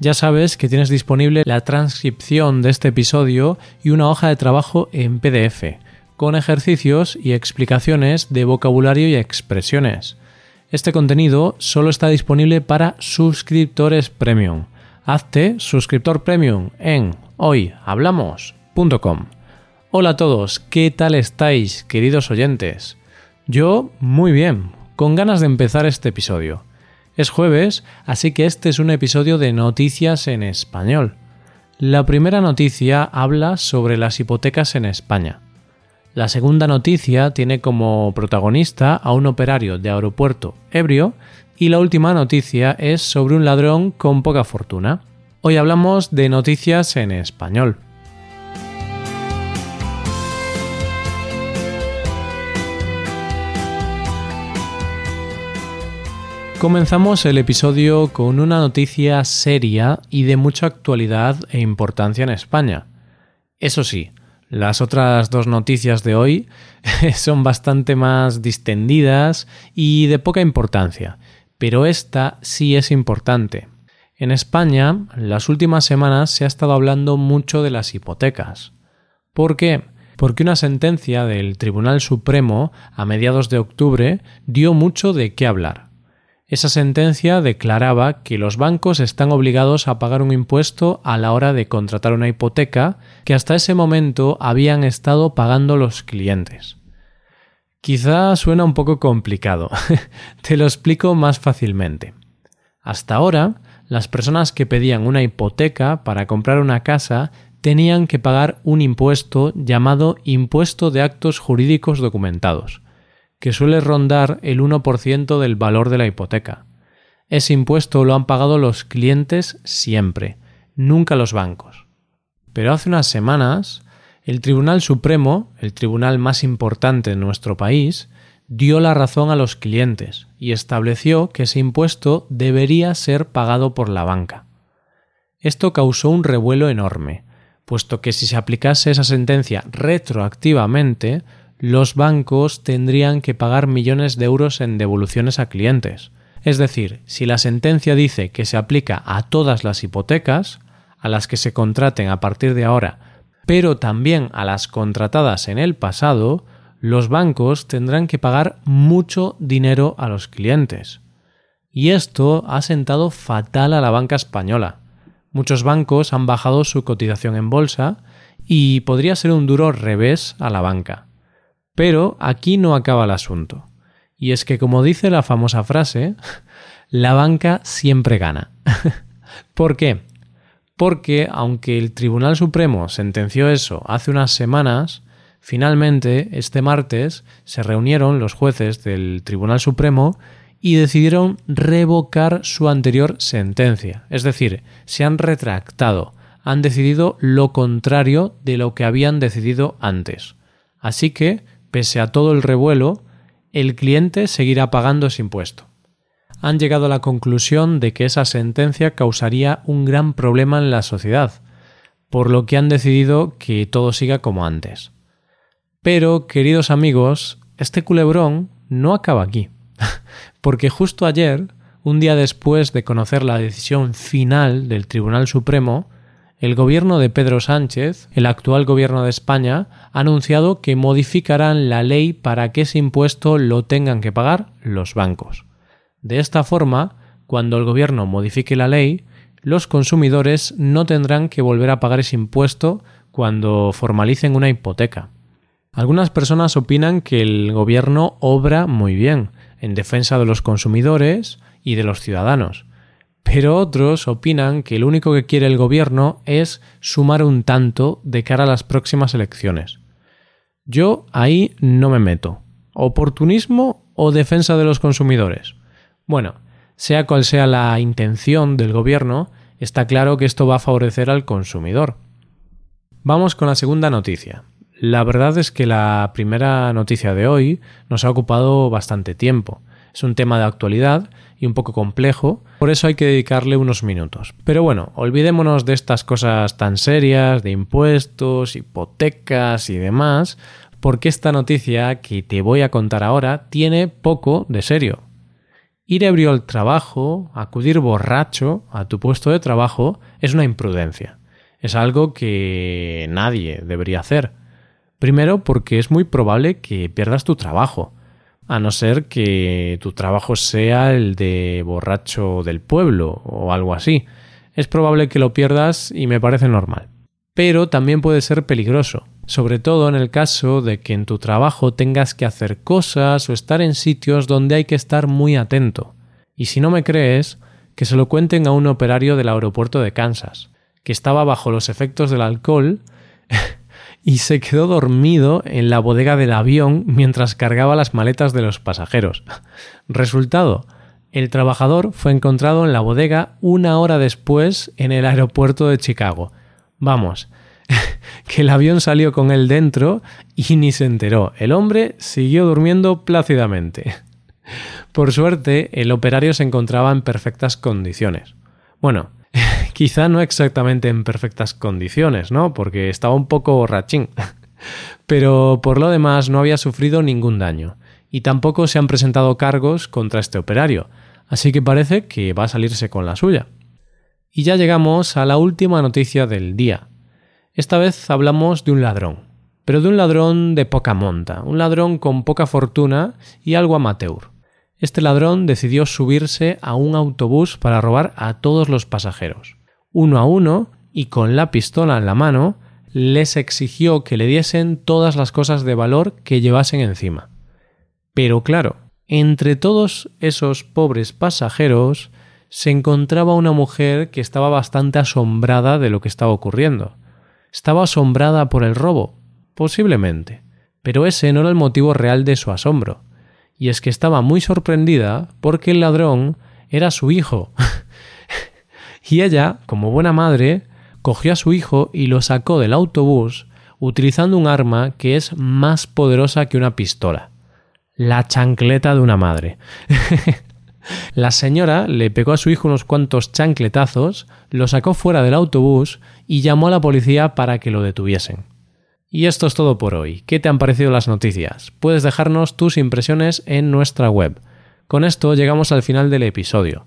ya sabes que tienes disponible la transcripción de este episodio y una hoja de trabajo en PDF, con ejercicios y explicaciones de vocabulario y expresiones. Este contenido solo está disponible para suscriptores premium. Hazte suscriptor premium en hoyhablamos.com. Hola a todos, ¿qué tal estáis, queridos oyentes? Yo muy bien, con ganas de empezar este episodio. Es jueves, así que este es un episodio de Noticias en Español. La primera noticia habla sobre las hipotecas en España. La segunda noticia tiene como protagonista a un operario de aeropuerto ebrio y la última noticia es sobre un ladrón con poca fortuna. Hoy hablamos de noticias en español. Comenzamos el episodio con una noticia seria y de mucha actualidad e importancia en España. Eso sí, las otras dos noticias de hoy son bastante más distendidas y de poca importancia, pero esta sí es importante. En España, las últimas semanas se ha estado hablando mucho de las hipotecas. ¿Por qué? Porque una sentencia del Tribunal Supremo a mediados de octubre dio mucho de qué hablar. Esa sentencia declaraba que los bancos están obligados a pagar un impuesto a la hora de contratar una hipoteca que hasta ese momento habían estado pagando los clientes. Quizá suena un poco complicado. Te lo explico más fácilmente. Hasta ahora, las personas que pedían una hipoteca para comprar una casa tenían que pagar un impuesto llamado impuesto de actos jurídicos documentados que suele rondar el 1% del valor de la hipoteca. Ese impuesto lo han pagado los clientes siempre, nunca los bancos. Pero hace unas semanas, el Tribunal Supremo, el tribunal más importante en nuestro país, dio la razón a los clientes y estableció que ese impuesto debería ser pagado por la banca. Esto causó un revuelo enorme, puesto que si se aplicase esa sentencia retroactivamente, los bancos tendrían que pagar millones de euros en devoluciones a clientes. Es decir, si la sentencia dice que se aplica a todas las hipotecas, a las que se contraten a partir de ahora, pero también a las contratadas en el pasado, los bancos tendrán que pagar mucho dinero a los clientes. Y esto ha sentado fatal a la banca española. Muchos bancos han bajado su cotización en bolsa y podría ser un duro revés a la banca. Pero aquí no acaba el asunto. Y es que, como dice la famosa frase, la banca siempre gana. ¿Por qué? Porque, aunque el Tribunal Supremo sentenció eso hace unas semanas, finalmente, este martes, se reunieron los jueces del Tribunal Supremo y decidieron revocar su anterior sentencia. Es decir, se han retractado, han decidido lo contrario de lo que habían decidido antes. Así que pese a todo el revuelo, el cliente seguirá pagando ese impuesto. Han llegado a la conclusión de que esa sentencia causaría un gran problema en la sociedad, por lo que han decidido que todo siga como antes. Pero, queridos amigos, este culebrón no acaba aquí, porque justo ayer, un día después de conocer la decisión final del Tribunal Supremo, el gobierno de Pedro Sánchez, el actual gobierno de España, ha anunciado que modificarán la ley para que ese impuesto lo tengan que pagar los bancos. De esta forma, cuando el gobierno modifique la ley, los consumidores no tendrán que volver a pagar ese impuesto cuando formalicen una hipoteca. Algunas personas opinan que el gobierno obra muy bien en defensa de los consumidores y de los ciudadanos, pero otros opinan que lo único que quiere el gobierno es sumar un tanto de cara a las próximas elecciones. Yo ahí no me meto. ¿Oportunismo o defensa de los consumidores? Bueno, sea cual sea la intención del gobierno, está claro que esto va a favorecer al consumidor. Vamos con la segunda noticia. La verdad es que la primera noticia de hoy nos ha ocupado bastante tiempo. Es un tema de actualidad y un poco complejo, por eso hay que dedicarle unos minutos. Pero bueno, olvidémonos de estas cosas tan serias, de impuestos, hipotecas y demás, porque esta noticia que te voy a contar ahora tiene poco de serio. Ir ebrio al trabajo, acudir borracho a tu puesto de trabajo, es una imprudencia. Es algo que nadie debería hacer. Primero porque es muy probable que pierdas tu trabajo, a no ser que tu trabajo sea el de borracho del pueblo o algo así. Es probable que lo pierdas y me parece normal. Pero también puede ser peligroso, sobre todo en el caso de que en tu trabajo tengas que hacer cosas o estar en sitios donde hay que estar muy atento. Y si no me crees, que se lo cuenten a un operario del aeropuerto de Kansas, que estaba bajo los efectos del alcohol y se quedó dormido en la bodega del avión mientras cargaba las maletas de los pasajeros. Resultado, el trabajador fue encontrado en la bodega una hora después en el aeropuerto de Chicago. Vamos, que el avión salió con él dentro y ni se enteró. El hombre siguió durmiendo plácidamente. Por suerte, el operario se encontraba en perfectas condiciones. Bueno, quizá no exactamente en perfectas condiciones, ¿no? Porque estaba un poco borrachín. Pero por lo demás no había sufrido ningún daño. Y tampoco se han presentado cargos contra este operario. Así que parece que va a salirse con la suya. Y ya llegamos a la última noticia del día. Esta vez hablamos de un ladrón, pero de un ladrón de poca monta, un ladrón con poca fortuna y algo amateur. Este ladrón decidió subirse a un autobús para robar a todos los pasajeros. Uno a uno, y con la pistola en la mano, les exigió que le diesen todas las cosas de valor que llevasen encima. Pero claro, entre todos esos pobres pasajeros se encontraba una mujer que estaba bastante asombrada de lo que estaba ocurriendo. ¿Estaba asombrada por el robo? Posiblemente. Pero ese no era el motivo real de su asombro. Y es que estaba muy sorprendida porque el ladrón era su hijo. y ella, como buena madre, cogió a su hijo y lo sacó del autobús utilizando un arma que es más poderosa que una pistola. La chancleta de una madre. La señora le pegó a su hijo unos cuantos chancletazos, lo sacó fuera del autobús y llamó a la policía para que lo detuviesen. Y esto es todo por hoy. ¿Qué te han parecido las noticias? Puedes dejarnos tus impresiones en nuestra web. Con esto llegamos al final del episodio.